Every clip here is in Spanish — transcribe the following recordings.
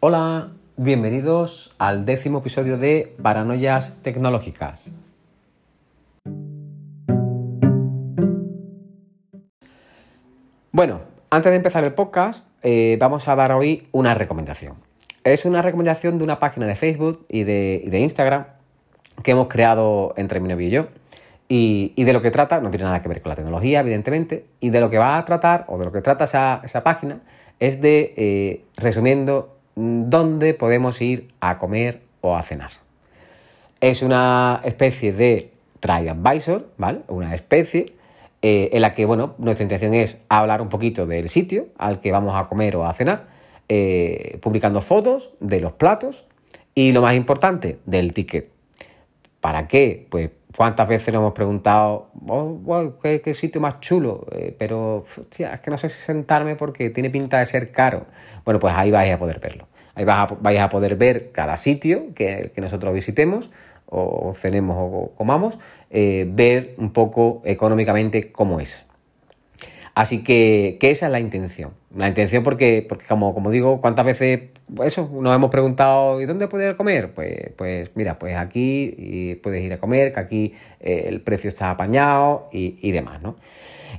Hola, bienvenidos al décimo episodio de Paranoias Tecnológicas. Bueno, antes de empezar el podcast, eh, vamos a dar hoy una recomendación. Es una recomendación de una página de Facebook y de, Instagram que hemos creado entre mi novio y yo. Y, de lo que trata, no tiene nada que ver con la tecnología, evidentemente, y de lo que va a tratar, o de lo que trata esa, esa página, es de, eh, resumiendo, dónde podemos ir a comer o a cenar. Es una especie de TripAdvisor, ¿vale? Una especie eh, en la que, bueno, nuestra intención es hablar un poquito del sitio al que vamos a comer o a cenar, eh, publicando fotos de los platos y, lo más importante, del ticket. ¿Para qué? Pues cuántas veces nos hemos preguntado, oh, ¿qué, sitio más chulo, eh, pero es que no sé si sentarme porque tiene pinta de ser caro. Bueno, pues ahí vais a poder verlo. Ahí vais a, poder ver cada sitio que, nosotros visitemos o cenemos o comamos, eh, ver un poco económicamente cómo es. Así que, esa es la intención. La intención porque, porque como, como digo, ¿cuántas veces eso nos hemos preguntado ¿y dónde poder comer? Pues, pues mira, pues aquí puedes ir a comer, que aquí eh, el precio está apañado y, y, demás, ¿no?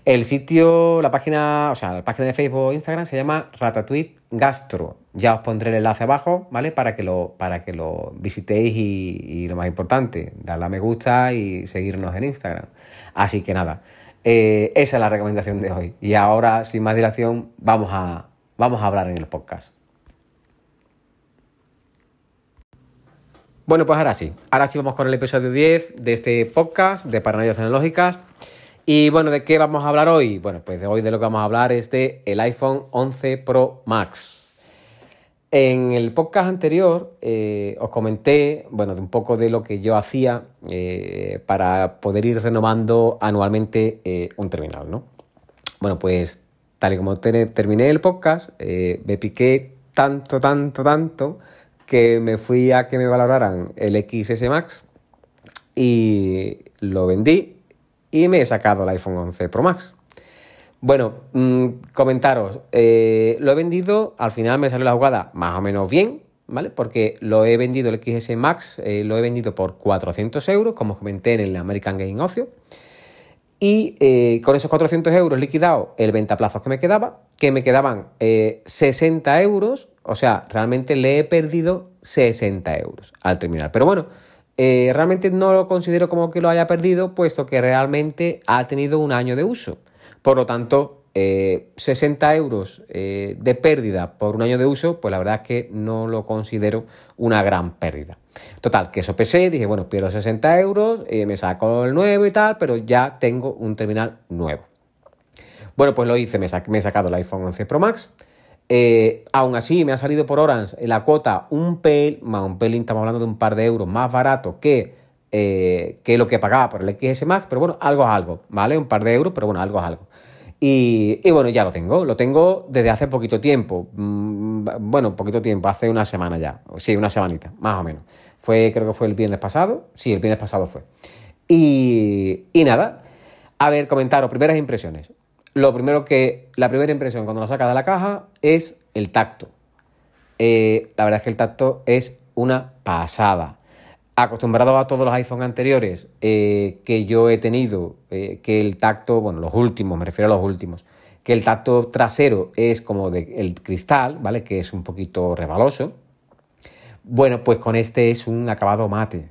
El sitio, la página, o sea, la página de Facebook o Instagram se llama Ratatouille Gastro. Ya os pondré el enlace abajo, ¿vale? Para que lo, para que lo visitéis y, y lo más importante, darle a me gusta y seguirnos en Instagram. Así que nada. Eh, esa es la recomendación de hoy. Y ahora, sin más dilación, vamos a, vamos a hablar en el podcast. Bueno, pues ahora sí. Ahora sí vamos con el episodio 10 de este podcast de Paranoias Tecnológicas. Y bueno, ¿de qué vamos a hablar hoy? Bueno, pues de hoy de lo que vamos a hablar es de el iPhone 11 Pro Max. En el podcast anterior eh, os comenté, bueno, un poco de lo que yo hacía eh, para poder ir renovando anualmente eh, un terminal, ¿no? Bueno, pues tal y como terminé el podcast, me piqué tanto, tanto, tanto que me fui a que me valoraran el XS Max y lo vendí y me he sacado el iPhone 11 Pro Max. Bueno, mm, comentaros, eh, lo he vendido, al final me salió la jugada más o menos bien, ¿vale? Porque lo he vendido, el XS Max, eh, lo he vendido por 400 euros, como comenté en el American Game Ocio. Y eh, con esos 400 euros liquidado el ventaplazos que me quedaba, que me quedaban 60 euros, o sea, realmente le he perdido 60 euros al terminar. Pero bueno, realmente no lo considero como que lo haya perdido, puesto que realmente ha tenido un año de uso. Por lo tanto, 60 eh, euros eh, de pérdida por un año de uso, pues la verdad es que no lo considero una gran pérdida. Total, que eso pesé, dije, bueno, pierdo 60 euros, eh, me saco el nuevo y tal, pero ya tengo un terminal nuevo. Bueno, pues lo hice, me, he sacado el iPhone 11 Pro Max. aún así, me ha salido por Orange la cuota un pelín, un pelín, estamos hablando de un par de euros más barato que eh, que lo que pagaba por el XS Max, pero bueno, algo es algo, ¿vale? Un par de euros, pero bueno, algo es algo. Y, bueno, ya lo tengo, lo tengo desde hace poquito tiempo, mm, bueno, poquito tiempo, hace una semana ya, sí, una semanita, más o menos. Fue, creo que fue el viernes pasado, sí, el viernes pasado fue. Y, nada, a ver, comentaros, primeras impresiones. Lo primero que, la primera impresión cuando lo sacas de la caja es el tacto. Eh, la verdad es que el tacto es una pasada acostumbrado a todos los iPhone anteriores eh, que yo he tenido, eh, que el tacto, bueno, los últimos, me refiero a los últimos, que el tacto trasero es como de, el cristal, ¿vale? Que es un poquito rebaloso. Bueno, pues con este es un acabado mate.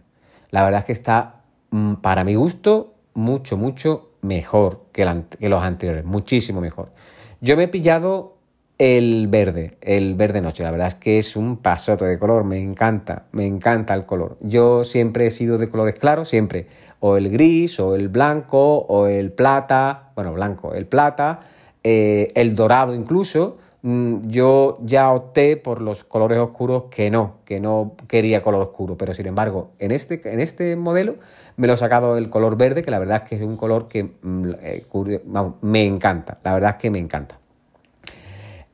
La verdad es que está, mm, para mi gusto, mucho, mucho mejor que, que los anteriores, muchísimo mejor. Yo me he pillado el verde, el verde noche. La verdad es que es un pasote de color, me encanta, me encanta el color. Yo siempre he sido de colores claros, siempre. O el gris, o el blanco, o el plata, bueno, blanco, el plata, eh, el dorado incluso. Mm, yo ya opté por los colores oscuros que no, que no quería color oscuro, pero sin embargo, en este, en este modelo me lo he sacado el color verde, que la verdad es que es un color que mm, eh, me encanta, la verdad es que me encanta.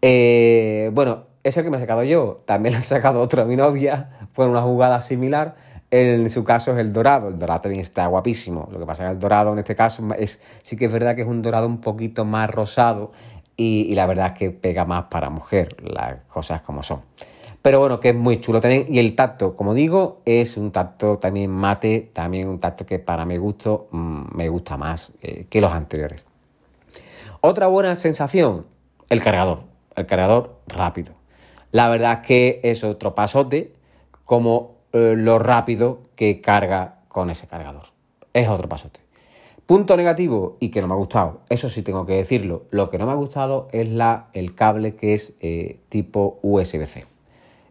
Eh, bueno, ese que me he sacado yo, también lo he sacado otro a mi novia, fue una jugada similar. En su caso es el dorado. El dorado también está guapísimo. Lo que pasa es que el dorado en este caso es, sí que es verdad que es un dorado un poquito más rosado y, la verdad es que pega más para mujer, las cosas como son. Pero bueno, que es muy chulo también. Y el tacto, como digo, es un tacto también mate, también un tacto que para mi gusto mm, me gusta más eh, que los anteriores. Otra buena sensación, el cargador. El cargador rápido. La verdad es que es otro pasote como eh, lo rápido que carga con ese cargador. Es otro pasote. Punto negativo y que no me ha gustado, eso sí tengo que decirlo. Lo que no me ha gustado es la, el cable que es eh, tipo USB-C.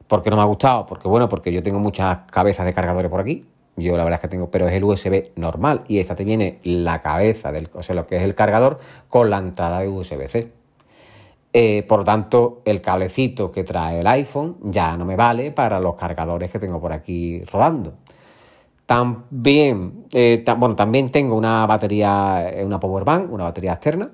¿Por qué no me ha gustado? Porque bueno, porque yo tengo muchas cabezas de cargadores por aquí. Yo la verdad es que tengo, pero es el USB normal y esta te viene la cabeza del, o sea, lo que es el cargador con la entrada de USB-C. Eh, por tanto, el cablecito que trae el iPhone ya no me vale para los cargadores que tengo por aquí rodando. También, eh, bueno, también tengo una batería, eh, una power bank, una batería externa,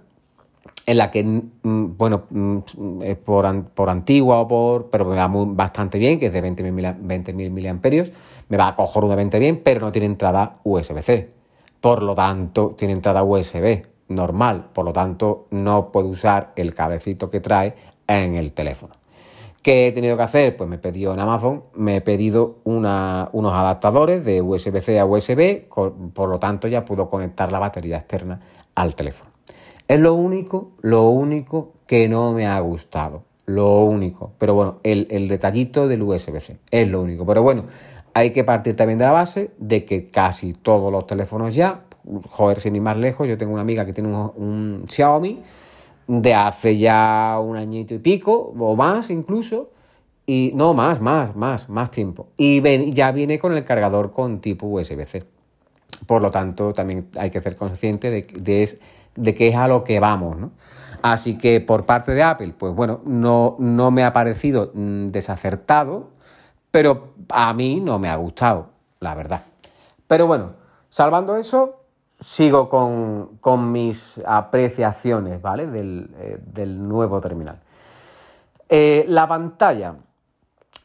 en la que, mm, bueno, mm, es por, por, antigua o por, pero me va bastante bien, que es de 20.000 20 miliamperios, me va cojonudamente bien, pero no tiene entrada USB-C. Por lo tanto, tiene entrada USB normal, por lo tanto, no puedo usar el cablecito que trae en el teléfono. ¿Qué he tenido que hacer? Pues me he pedido en Amazon, me he pedido unos adaptadores de USB-C a USB, por lo tanto ya puedo conectar la batería externa al teléfono. Es lo único, lo único que no me ha gustado. Lo único. Pero bueno, el, el detallito del USB-C es lo único. Pero bueno, hay que partir también de la base de que casi todos los teléfonos ya, joder, sin ir más lejos, yo tengo una amiga que tiene un Xiaomi de hace ya un añito y pico, o más incluso, y no, más, más, más, más tiempo. Y ya viene con el cargador con tipo USB-C. Por lo tanto, también hay que ser consciente de, de, de qué es a lo que vamos, ¿no? Así que por parte de Apple, pues bueno, no, no me ha parecido mm, desacertado, pero a mí no me ha gustado, la verdad. Pero bueno, salvando eso, sigo con, mis apreciaciones, ¿vale? Del, eh, nuevo terminal. Eh, la pantalla.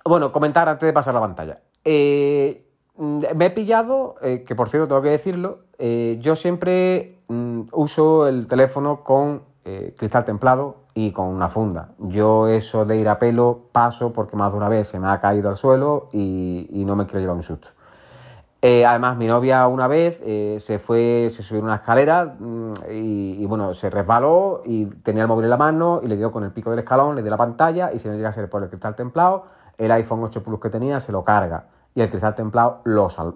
Bueno, comentar antes de pasar la pantalla. Eh, me he pillado, que por cierto tengo que decirlo, yo siempre mm, uso el teléfono con cristal templado y con una funda. Yo eso de ir a pelo paso porque más de una vez se me ha caído al suelo y, y no me quiero llevar un susto. Eh, además, mi novia una vez eh, se fue, se subió una escalera mm, y, bueno, se resbaló y tenía el móvil en la mano y le dio con el pico del escalón, le dio la pantalla y si no llega a ser por el cristal templado, el iPhone 8 Plus que tenía se lo carga y el cristal templado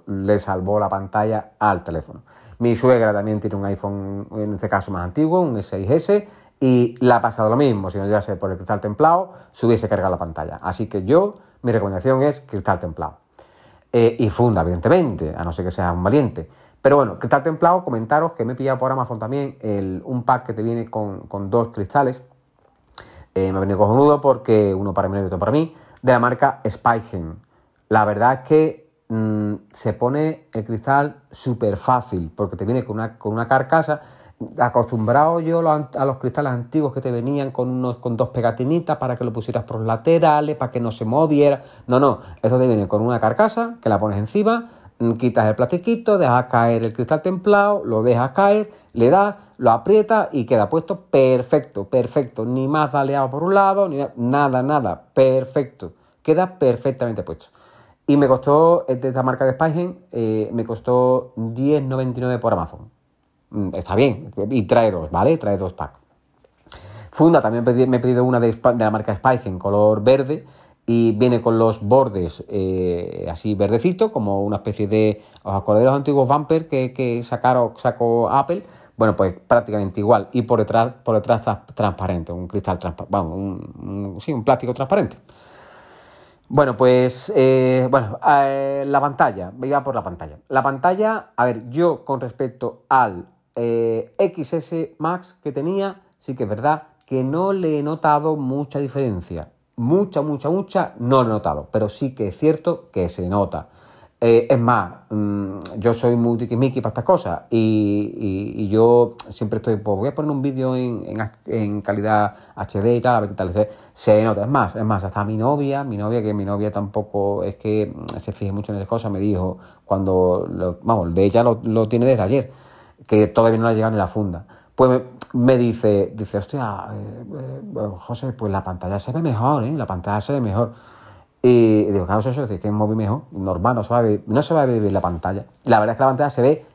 le salvó la pantalla al teléfono. Mi suegra también tiene un iPhone, en este caso más antiguo, un S6S, y le ha pasado lo mismo. Si no llega a ser por el cristal templado, se hubiese cargado la pantalla. Así que yo, mi recomendación es cristal templado. Eh, y funda, evidentemente, a no ser que sea un valiente. Pero bueno, cristal templado, comentaros que me he pillado por Amazon también un pack que te viene con, dos cristales. Eh, me ha venido cojonudo porque uno para mí y otro para mí, de la marca Speichen. La verdad es que mm, se pone el cristal súper fácil porque te viene con una, con una carcasa acostumbrado yo a los cristales antiguos que te venían con unos con dos pegatinitas para que lo pusieras por los laterales, para que no se moviera. No, no, eso te viene con una carcasa que la pones encima, mm, quitas el plastiquito, dejas caer el cristal templado, lo dejas caer, le das, lo aprietas y queda puesto perfecto, perfecto. Ni más daleado por un lado, ni nada, nada, perfecto. Queda perfectamente puesto. Y me costó, de esta marca de Spygen, eh, me costó 10,99 por Amazon. Mm, está bien. Y trae dos, ¿vale? Trae dos packs. Funda, también me he pedido una de, la marca Spike en color verde y viene con los bordes eh, así verdecito, como una especie de. ¿Os acordáis de los antiguos bumper que, que sacaron, sacó Apple? Bueno, pues prácticamente igual. Y por detrás, por detrás está transparente, un cristal transparente, vamos, un, sí, un plástico transparente. Bueno, pues, eh, bueno, eh, la pantalla, me iba por la pantalla. La pantalla, a ver, yo con respecto al eh, XS Max que tenía, sí que es verdad que no le he notado mucha diferencia. Mucha, mucha, mucha, no lo he notado, pero sí que es cierto que se nota. Eh, es más, mm, yo soy muy tiquismiqui para estas cosas y, yo siempre estoy, pues voy a poner un vídeo en, calidad HD y tal, a ver qué tal se, se nota. Es más, es más, hasta mi novia, mi novia, que mi novia tampoco es que se fije mucho en esas cosas, me dijo cuando, vamos, de ella lo, lo tiene desde ayer que todavía no le ha llegado ni la funda. Pues me, dice, dice, hostia, eh, eh, José, pues la pantalla se ve mejor, ¿eh? La pantalla se ve mejor. Y digo, claro, eso es que es móvil mejor, normal, no se, va a ver, no se va a ver bien la pantalla. La verdad es que la pantalla se ve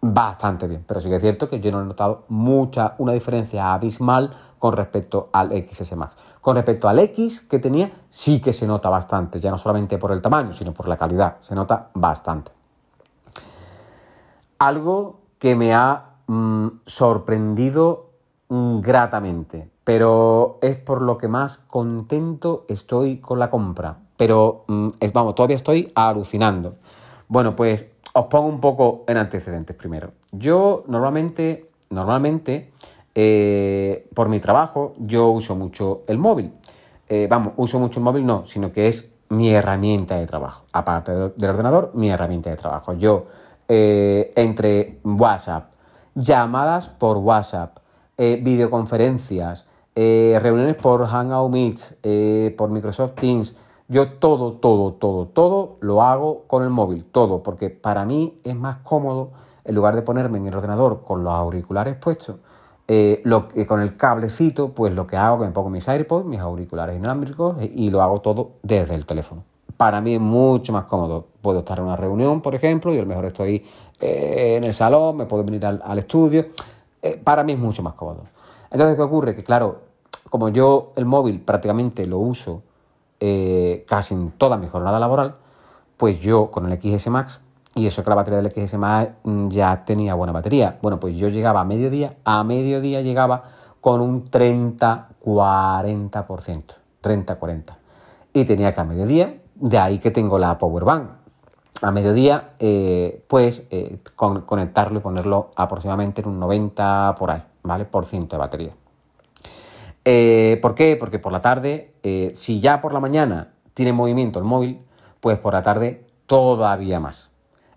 bastante bien, pero sí que es cierto que yo no he notado mucha, una diferencia abismal con respecto al XS Max. Con respecto al X que tenía, sí que se nota bastante, ya no solamente por el tamaño, sino por la calidad, se nota bastante. Algo que me ha mm, sorprendido gratamente, pero es por lo que más contento estoy con la compra. Pero, mm, es, vamos, todavía estoy alucinando. Bueno, pues os pongo un poco en antecedentes primero. Yo normalmente, normalmente, eh, por mi trabajo, yo uso mucho el móvil. Eh, vamos, uso mucho el móvil no, sino que es mi herramienta de trabajo. Aparte del ordenador, mi herramienta de trabajo. Yo, eh, entre WhatsApp, llamadas por WhatsApp, videoconferencias, reuniones por Hangout Meets, por Microsoft Teams, yo todo, todo, todo, todo lo hago con el móvil, todo, porque para mí es más cómodo, en lugar de ponerme en el ordenador con los auriculares puestos, eh, lo, con el cablecito, pues lo que hago que me pongo mis AirPods, mis auriculares inalámbricos eh, y lo hago todo desde el teléfono. Para mí es mucho más cómodo. Puedo estar en una reunión, por ejemplo, y a lo mejor estoy eh, en el salón, me puedo venir al, estudio. para mí es mucho más cómodo. Entonces, ¿qué ocurre? Que claro, como yo el móvil prácticamente lo uso eh, casi en toda mi jornada laboral, pues yo con el XS Max, y eso que la batería del XS Max mm, ya tenía buena batería, bueno, pues yo llegaba a mediodía, a mediodía llegaba con un 30-40%, 30-40%. Y tenía que a mediodía, de ahí que tengo la Power Bank. A mediodía, eh, pues eh, conectarlo y ponerlo aproximadamente en un 90 por ahí, ¿vale? Por ciento de batería. Eh, ¿Por qué? Porque por la tarde, si ya por la mañana tiene movimiento el móvil, pues por la tarde todavía más.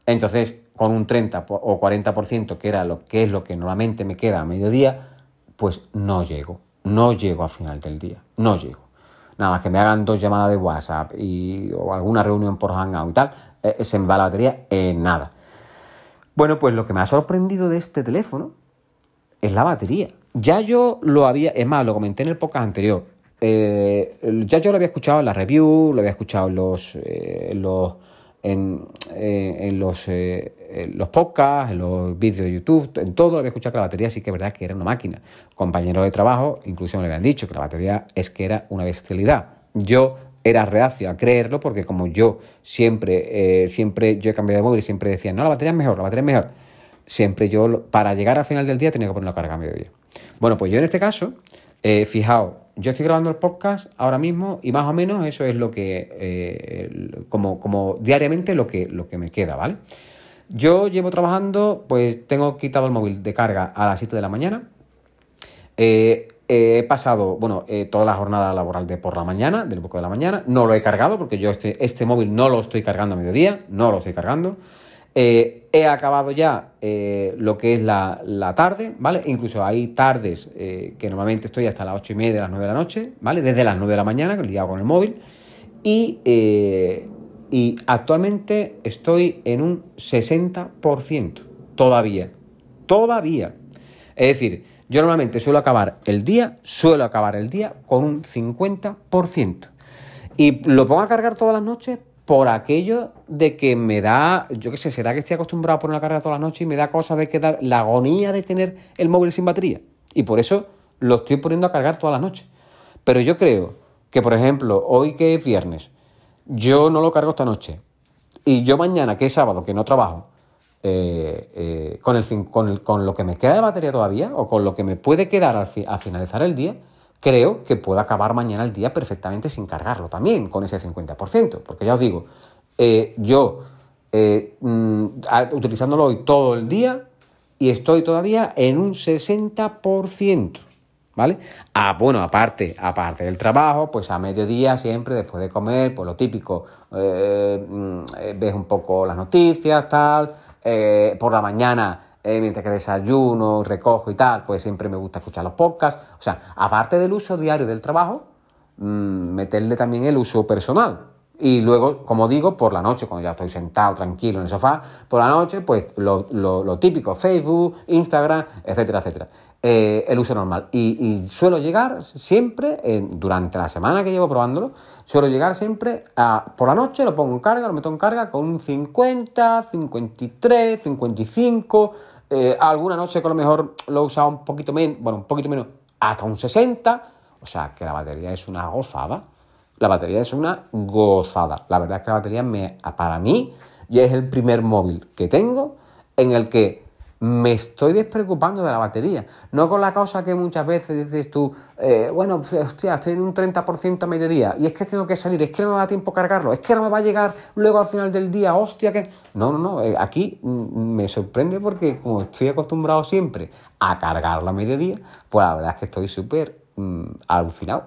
Entonces, con un 30 o 40%, que era lo que es lo que normalmente me queda a mediodía, pues no llego. No llego a final del día. No llego. Nada más que me hagan dos llamadas de WhatsApp y, o alguna reunión por Hangout y tal, eh, se me va la batería en nada. Bueno, pues lo que me ha sorprendido de este teléfono es la batería. Ya yo lo había, es más, lo comenté en el podcast anterior. Eh, ya yo lo había escuchado en la review, lo había escuchado en los, eh, los en, eh, los, los podcasts, en los vídeos de YouTube, en todo había escuchado que la batería sí que es verdad que era una máquina. Compañeros de trabajo incluso me habían dicho que la batería es que era una bestialidad. Yo era reacio a creerlo porque como yo siempre, siempre yo he cambiado de móvil y siempre decía, no, la batería es mejor, la batería es mejor. Siempre yo, para llegar al final del día, tenía que poner la carga a mediodía. Bueno, pues yo en este caso, eh, fijaos, yo estoy grabando el podcast ahora mismo y más o menos eso es lo que, eh, como, como diariamente lo que, lo que me queda, ¿vale? Yo llevo trabajando, pues tengo quitado el móvil de carga a las 7 de la mañana. Eh, he pasado, bueno, toda la jornada laboral de por la mañana, del poco de la mañana. No lo he cargado porque yo este, este móvil no lo estoy cargando a mediodía, no lo estoy cargando. Eh, he acabado ya eh, lo que es la, tarde, ¿vale? Incluso hay tardes eh, que normalmente estoy hasta las 8 y media, las 9 de la noche, ¿vale? Desde las 9 de la mañana, que he con el móvil. Y, y actualmente estoy en un 60% todavía. Todavía. Es decir, yo normalmente suelo acabar el día, suelo acabar el día con un 50%. Y lo pongo a cargar todas las noches por aquello de que me da, yo qué sé, será que estoy acostumbrado a poner la carga toda la noche y me da cosa de quedar la agonía de tener el móvil sin batería. Y por eso lo estoy poniendo a cargar toda la noche. Pero yo creo que, por ejemplo, hoy que es viernes, yo no lo cargo esta noche. Y yo mañana, que es sábado, que no trabajo, eh, eh, con, el, con, con, lo que me queda de batería todavía, o con lo que me puede quedar al finalizar el día, creo que puedo acabar mañana el día perfectamente sin cargarlo también, con ese 50%. Porque ya os digo, eh, yo eh, mm, utilizándolo hoy todo el día y estoy todavía en un 60%. ¿Vale? Ah, bueno, aparte, aparte del trabajo, pues a mediodía siempre, después de comer, pues lo típico, eh, mm, ves un poco las noticias, tal, por la mañana eh, mientras que desayuno, recojo y tal, pues siempre me gusta escuchar los podcasts. O sea, aparte del uso diario del trabajo, mm, meterle también el uso personal. Y luego, como digo, por la noche, cuando ya estoy sentado tranquilo en el sofá, por la noche, pues lo, lo, típico, Facebook, Instagram, etcétera, etcétera. Eh, el uso normal. Y, suelo llegar siempre, durante la semana que llevo probándolo, suelo llegar siempre a, por la noche lo pongo en carga, lo meto en carga con un 50, 53, 55, alguna noche que a lo mejor lo he usado un poquito menos, bueno, un poquito menos, hasta un 60, o sea que la batería es una gozada la batería es una gozada. La verdad es que la batería me, para mí ya es el primer móvil que tengo en el que me estoy despreocupando de la batería. No con la cosa que muchas veces dices tú, eh, bueno, hostia, estoy en un 30% a mediodía y es que tengo que salir, es que no me da tiempo cargarlo, es que no me va a llegar luego al final del día, hostia, que... No, no, no, eh, aquí me sorprende porque como estoy acostumbrado siempre a cargarlo a mediodía, pues la verdad es que estoy súper mm, alucinado,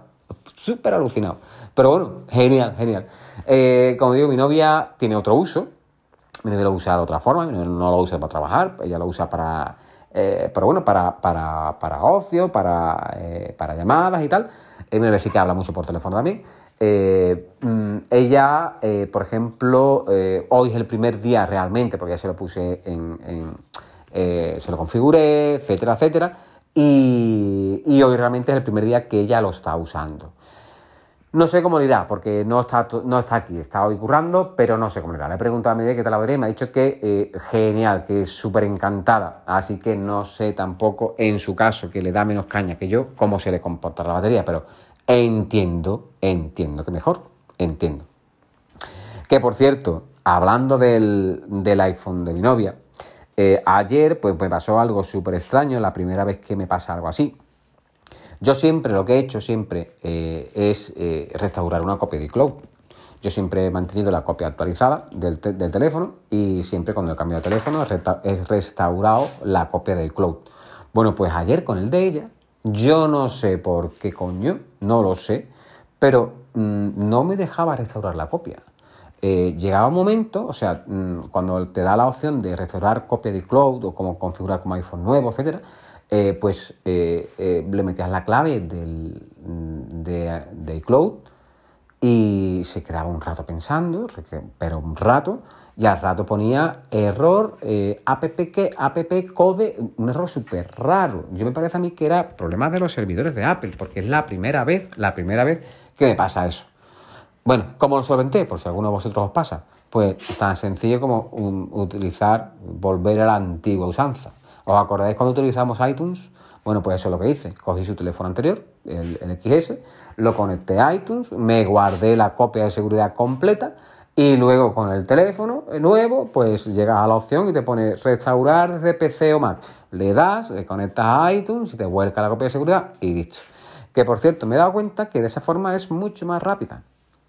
súper alucinado. Pero bueno, genial, genial. Eh, como digo, mi novia tiene otro uso. Mi novia lo usa de otra forma, no lo usa para trabajar, ella lo usa para, eh, pero bueno, para, para, para ocio, para, eh, para, llamadas y tal. mi novia sí que habla mucho por teléfono también. Mm, ella, por ejemplo, hoy es el primer día realmente, porque ya se lo puse en, se lo configuré, etcétera, etcétera. Y, hoy realmente es el primer día que ella lo está usando. No sé cómo le irá, porque no está, no está aquí, está hoy currando, pero no sé cómo le irá. Le he preguntado a Media qué tal la batería y me ha dicho que eh, genial, que es súper encantada. Así que no sé tampoco, en su caso, que le da menos caña que yo, cómo se le comporta la batería, pero entiendo, entiendo que mejor, entiendo. Que por cierto, hablando del, iPhone de mi novia, eh, ayer pues me pasó algo súper extraño, la primera vez que me pasa algo así. Yo siempre, lo que he hecho siempre eh, es eh, restaurar una copia de iCloud. Yo siempre he mantenido la copia actualizada del, teléfono y siempre cuando he cambiado de teléfono he restaurado la copia de iCloud. Bueno, pues ayer con el de ella, yo no sé por qué coño, no lo sé, pero mm, no me dejaba restaurar la copia. Eh, llegaba un momento, o sea, mm, cuando te da la opción de restaurar copia de iCloud o cómo configurar como iPhone nuevo, etcétera, eh, pues eh, eh, le metías la clave del, de, de, iCloud y se quedaba un rato pensando, pero un rato, y al rato ponía error app, que, app code, un error súper raro. Yo me parece a mí que era problema de los servidores de Apple, porque es la primera vez, la primera vez que me pasa eso. Bueno, ¿cómo lo solventé? Por si alguno de vosotros os pasa. Pues tan sencillo como utilizar, volver a la antigua usanza. ¿Os acordáis cuando utilizamos iTunes? Bueno, pues eso es lo que hice. Cogí su teléfono anterior, el, XS, lo conecté a iTunes, me guardé la copia de seguridad completa y luego con el teléfono nuevo, pues llegas a la opción y te pone restaurar desde PC o Mac. Le das, le conectas a iTunes y te vuelca la copia de seguridad y listo. Que por cierto, me he dado cuenta que de esa forma es mucho más rápida.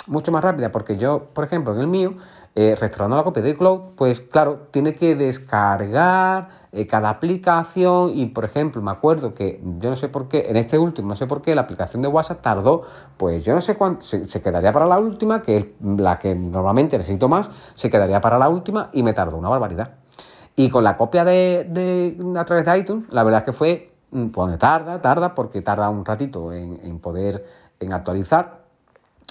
Mucho más rápida, porque yo, por ejemplo, en el mío, eh, restaurando la copia de iCloud, pues claro, tiene que descargar eh, cada aplicación y, por ejemplo, me acuerdo que yo no sé por qué, en este último, no sé por qué, la aplicación de WhatsApp tardó, pues yo no sé cuánto, se, quedaría para la última, que es la que normalmente necesito más, se quedaría para la última y me tardó una barbaridad. Y con la copia de, a través de iTunes, la verdad es que fue, mm, pues tarda, tarda, porque tarda un ratito en, poder, en actualizar,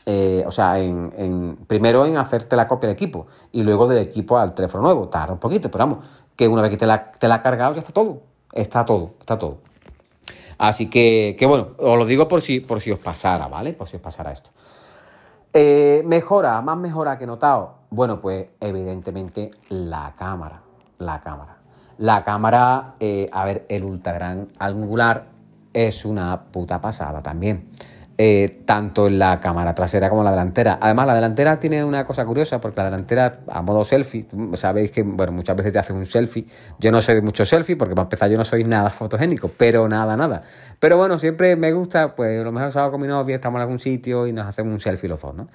eh, o sea, en, primero en hacerte la copia de equipo y luego del equipo al teléfono nuevo. Tarda un poquito, pero vamos, que una vez que te la, te la ha cargado ya está todo. Está todo, está todo. Así que, que bueno, os lo digo por si, por si os pasara, ¿vale? Por si os pasara esto. Eh, mejora, más mejora que he notado. Bueno, pues evidentemente la cámara. La cámara. La cámara, eh, a ver, el ultra gran angular es una puta pasada también. Eh, tanto en la cámara trasera como en la delantera. Además, la delantera tiene una cosa curiosa, porque la delantera, a modo selfie, sabéis que, bueno, muchas veces te hacen un selfie. Yo no soy mucho selfie, porque para empezar yo no soy nada fotogénico, pero nada, nada. Pero bueno, siempre me gusta, pues a lo mejor salgo con mi novia, estamos en algún sitio y nos hacemos un selfie los dos, ¿no?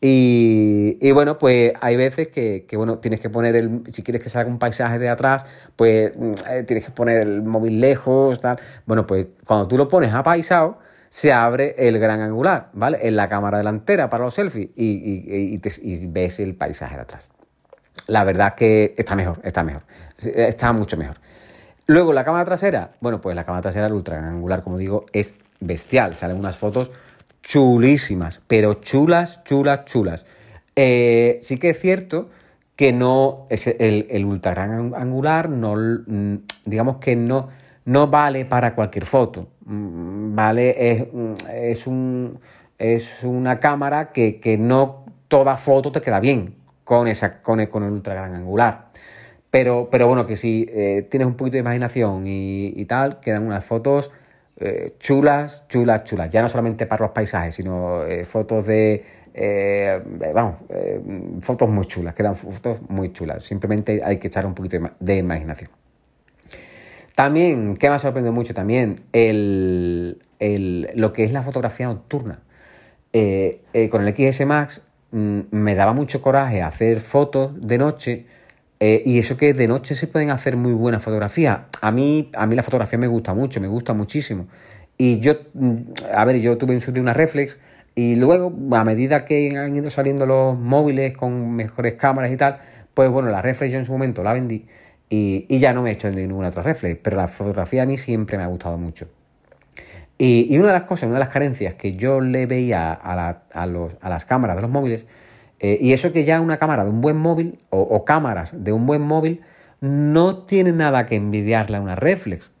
Y, bueno, pues hay veces que, bueno, tienes que poner el, si quieres que salga un paisaje de atrás, pues mm, eh, tienes que poner el móvil lejos, tal. Bueno, pues cuando tú lo pones apaisado, se abre el gran angular, ¿vale? En la cámara delantera para los selfies y, ves el paisaje de atrás. La verdad que está mejor, está mejor, está mucho mejor. Luego la cámara trasera, bueno, pues la cámara trasera, el ultra gran angular, como digo, es bestial. Salen unas fotos chulísimas, pero chulas, chulas, chulas. Eh, sí que es cierto que no, es el, el ultra gran angular, no, mm, digamos que no, no vale para cualquier foto. Mm, vale, es, es, un, es una cámara que, que, no toda foto te queda bien con, esa, con, el, con el ultra gran angular. Pero, pero bueno, que si eh, tienes un poquito de imaginación y, y tal, quedan unas fotos eh, chulas, chulas, chulas. Ya no solamente para los paisajes, sino eh, fotos de vamos, fotos muy chulas, quedan fotos muy chulas. Simplemente hay que echar un poquito de imaginación. También, ¿qué me ha sorprendido mucho? También el, el, lo que es la fotografía nocturna. Eh, eh con el XS Max mmm, me daba mucho coraje hacer fotos de noche. Eh, y eso que de noche se pueden hacer muy buenas fotografías. A mí, a mí la fotografía me gusta mucho, me gusta muchísimo. Y yo, mm, a ver, yo tuve en su día una reflex y luego, a medida que han ido saliendo los móviles con mejores cámaras y tal, pues bueno, la reflex yo en su momento la vendí y, y ya no me he hecho ninguna otra reflex, pero la fotografía a mí siempre me ha gustado mucho. Y, una de las cosas, una de las carencias que yo le veía a, la, a, los, a las cámaras de los móviles, eh, y eso que ya una cámara de un buen móvil o, o cámaras de un buen móvil no tiene nada que envidiarle a una reflex.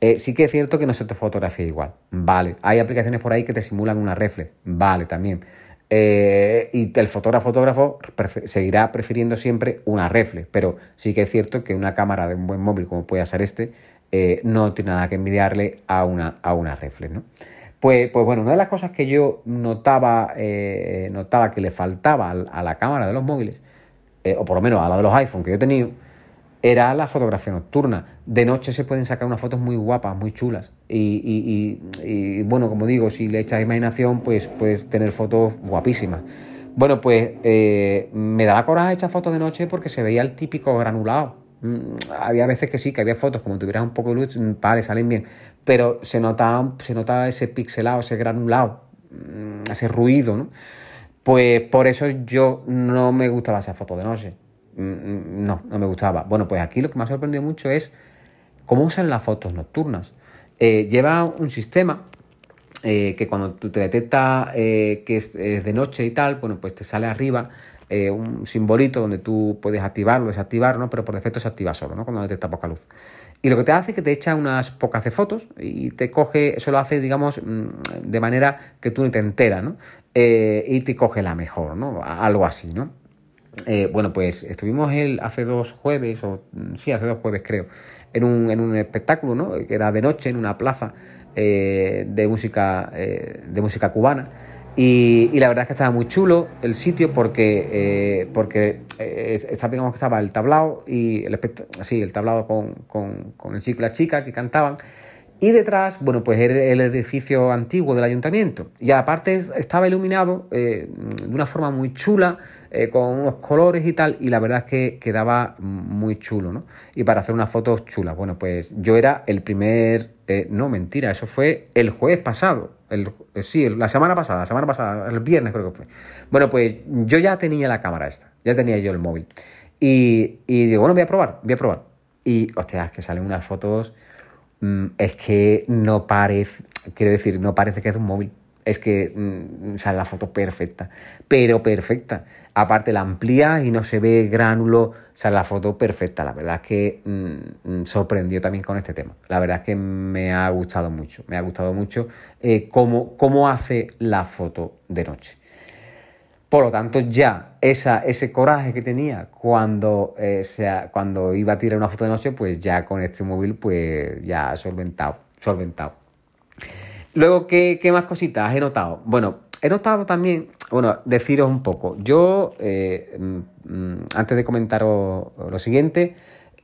Eh, sí que es cierto que no se te fotografía igual, vale. Hay aplicaciones por ahí que te simulan una reflex, vale, también. Eh, y el fotógrafo fotógrafo seguirá prefiriendo siempre una reflex, pero sí que es cierto que una cámara de un buen móvil como puede ser este eh, no tiene nada que envidiarle a una, a una reflex, ¿no? Pues, pues bueno, una de las cosas que yo notaba, eh, notaba que le faltaba a, la cámara de los móviles, o por lo menos a la de los iPhone que yo he tenido, era la fotografía nocturna. De noche se pueden sacar unas fotos muy guapas, muy chulas. Y, bueno, como digo, si le echas imaginación, pues puedes tener fotos guapísimas. Bueno, pues eh, me daba coraje echar fotos de noche porque se veía el típico granulado. Mm, había veces que sí, que había fotos como tuvieras un poco de luz, mm, vale, salen bien, pero se notaba, se notaba ese pixelado, ese granulado, mm, ese ruido, ¿no? Pues por eso yo no me gustaba esa foto de noche. Mm, no, no me gustaba. Bueno, pues aquí lo que me ha sorprendido mucho es cómo usan las fotos nocturnas. Eh, lleva un sistema eh, que cuando tú te detecta eh, que es, de noche y tal, bueno, pues te sale arriba un simbolito donde tú puedes activarlo, desactivarlo, ¿no? pero por defecto se activa solo, ¿no? Cuando detecta poca luz. Y lo que te hace es que te echa unas pocas de fotos y te coge, eso lo hace, digamos, mm, de manera que tú ni te enteras, ¿no? y te coge la mejor, ¿no? Algo así, ¿no? Eh, bueno, pues estuvimos el, hace dos jueves, o sí, hace dos jueves creo, en un, en un espectáculo, ¿no? Que era de noche en una plaza eh, de, música, eh, de música cubana. Y, y, la verdad es que estaba muy chulo el sitio porque, porque está, que estaba el tablado y el, sí, el tablado con, con, con el chico la chica que cantaban. Y detrás, bueno, pues era el edificio antiguo del ayuntamiento. Y aparte estaba iluminado eh, de una forma muy chula, eh, con unos colores y tal, y la verdad es que quedaba muy chulo, ¿no? Y para hacer unas fotos chulas. Bueno, pues yo era el primer... Eh, no, mentira, eso fue el jueves pasado. El, sí, la semana pasada, la semana pasada, el viernes creo que fue. Bueno, pues yo ya tenía la cámara esta, ya tenía yo el móvil. Y, y digo, bueno, voy a probar, voy a probar. Y, hostia, es que salen unas fotos es que no parece, quiero decir, no parece que es un móvil. Es que mmm, sale la foto perfecta, pero perfecta. Aparte la amplía y no se ve gránulo, sale la foto perfecta. La verdad es que mmm, sorprendió también con este tema. La verdad es que me ha gustado mucho, me ha gustado mucho eh, cómo, cómo hace la foto de noche. Por lo tanto, ya ese coraje que tenía cuando, eh, cuando iba a tirar una foto de noche, pues ya con este móvil, pues ya solventado, solventado. Luego, ¿qué, qué más cositas he notado? Bueno, he notado también, bueno, deciros un poco. Yo, eh, mm, antes de comentaros lo siguiente,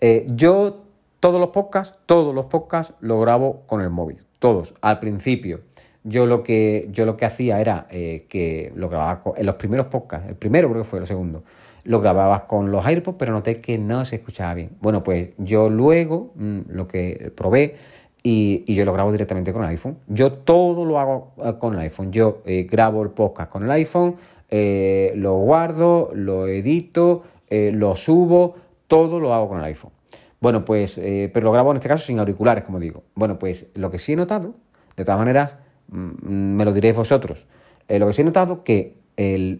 eh, yo todos los podcasts, todos los podcasts lo grabo con el móvil, todos, al principio yo lo que, yo lo que hacía era eh, que lo grababa con, en los primeros podcasts, el primero creo que fue el segundo, lo grababas con los AirPods, pero noté que no se escuchaba bien. Bueno, pues yo luego mmm, lo que probé y, y, yo lo grabo directamente con el iPhone. Yo todo lo hago eh, con el iPhone. Yo eh, grabo el podcast con el iPhone, lo guardo, lo edito, lo subo, todo lo hago con el iPhone. Bueno, pues, pero lo grabo en este caso sin auriculares, como digo. Bueno, pues lo que sí he notado, de todas maneras, Mm, me lo diréis vosotros. Eh, lo que sí he notado que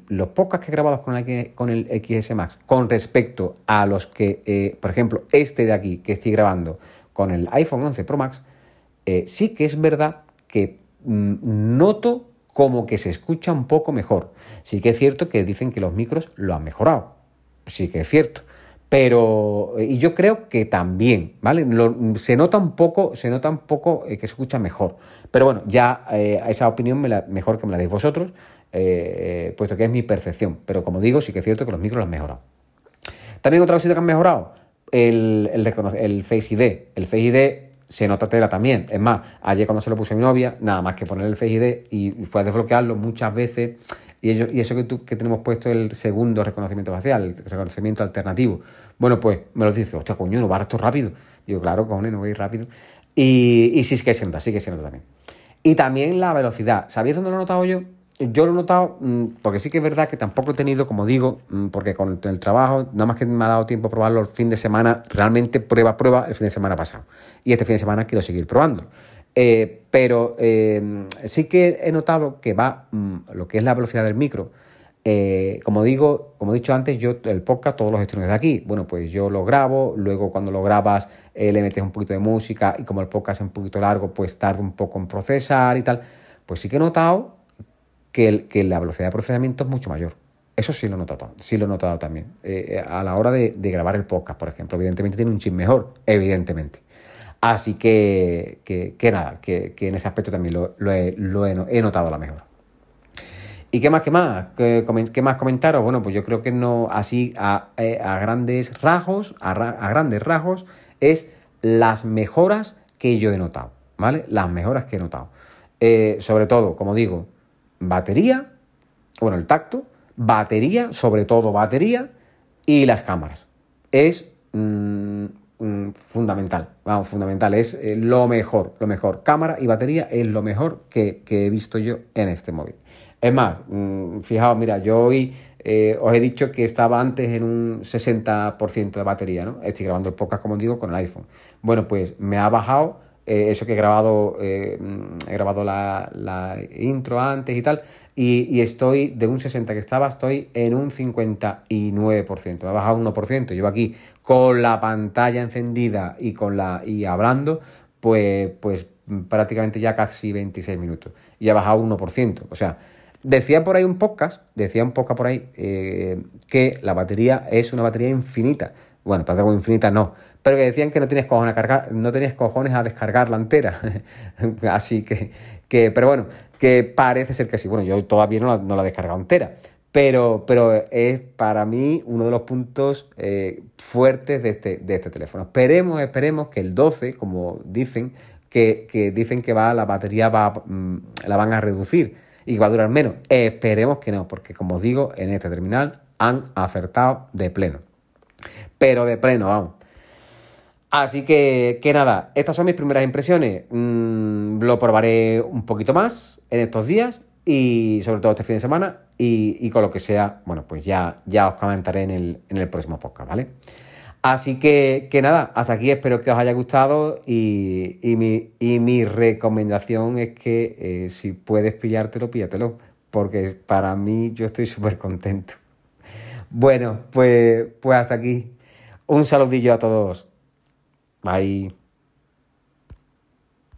los podcasts que he grabado con el, con el XS Max con respecto a los que, eh, por ejemplo, este de aquí que estoy grabando con el iPhone 11 Pro Max, eh, sí que es verdad que mm, noto como que se escucha un poco mejor. Sí que es cierto que dicen que los micros lo han mejorado. Sí que es cierto. Pero, y yo creo que también, ¿vale? se nota un poco, se nota un poco eh, que se escucha mejor. Pero bueno, ya eh, esa opinión mejor que me la deis vosotros, eh, puesto que es mi percepción. Pero como digo, sí que es cierto que los micros han mejorado. También otra cosita que han mejorado, el, el, el Face ID. El Face ID se nota tela también. Es más, ayer cuando se lo puse a mi novia, nada más que poner el Face ID y fue a desbloquearlo muchas veces y, y eso que, que tenemos puesto el segundo reconocimiento facial, el reconocimiento alternativo. Bueno, pues me lo dice, hostia, coño, no va esto rápido. Digo, claro, cojones, no voy rápido. Y, sí, que se nota, sí que se nota también. Y también la velocidad. ¿Sabéis dónde lo he notado yo? Yo lo he notado mm, porque sí que es verdad que tampoco he tenido, como digo, mm, porque con el trabajo, nada más que me ha dado tiempo a probarlo el fin de semana, realmente prueba, prueba el fin de semana pasado. Y este fin de semana quiero seguir probando. Eh, pero eh, sí que he notado que va mm, lo que es la velocidad del micro. Eh, como digo, como he dicho antes, yo el podcast todos los gestiones de aquí. Bueno, pues yo lo grabo, luego cuando lo grabas le metes un poquito de música y como el podcast es un poquito largo, pues tarda un poco en procesar y tal. Pues sí que he notado que, la velocidad de procesamiento es mucho mayor. Eso sí lo he notado, sí lo he notado también. a la hora de, de, grabar el podcast, por ejemplo, evidentemente tiene un chip mejor, evidentemente. Así que, que, nada, que, en ese aspecto también lo, he, notado la mejor. ¿Y qué más, qué más? ¿Qué, más comentaros? Bueno, pues yo creo que no, así a, eh, grandes rasgos, a, grandes rasgos, es las mejoras que yo he notado, ¿vale? Las mejoras que he notado. Eh, sobre todo, como digo, batería, bueno, el tacto, batería, sobre todo batería, y las cámaras. Es mm, Fundamental, vamos, fundamental, es eh, lo mejor, lo mejor. Cámara y batería es lo mejor que, he visto yo en este móvil. Es más, mm, fijaos, mira, yo hoy eh, os he dicho que estaba antes en un 60% de batería, ¿no? Estoy grabando el podcast, como digo, con el iPhone. Bueno, pues me ha bajado eh, eso que he grabado, eh, he grabado la, intro antes y tal, y, estoy de un 60 que estaba, estoy en un 59%, me ha bajado un 1%, llevo aquí con la pantalla encendida y, con la, y hablando, pues, pues prácticamente ya casi 26 minutos, y ha bajado un 1%, o sea, Decía por ahí un podcast, decía un podcast por ahí eh, que la batería es una batería infinita. Bueno, tanto infinita no, pero que decían que no tienes cojones a cargar, no tienes cojones a descargarla entera. Así que, que, pero bueno, que parece ser que sí. Bueno, yo todavía no la, no he descargado entera. Pero, pero es para mí uno de los puntos eh, fuertes de este, de este teléfono. Esperemos, esperemos que el 12, como dicen, que, que dicen que va, la batería va, mm, la van a reducir y va a durar menos. Esperemos que no, porque como digo, en este terminal han acertado de pleno. Pero de pleno, vamos. Así que, que nada, estas son mis primeras impresiones. Mm, lo probaré un poquito más en estos días y sobre todo este fin de semana y, con lo que sea, bueno, pues ya, ya os comentaré en el, en el próximo podcast, ¿vale? Así que, que nada, hasta aquí espero que os haya gustado y, y, mi, y mi, recomendación es que eh, si puedes pillártelo, píllatelo, porque para mí yo estoy súper contento. Bueno, pues, pues hasta aquí. Un saludillo a todos. Bye.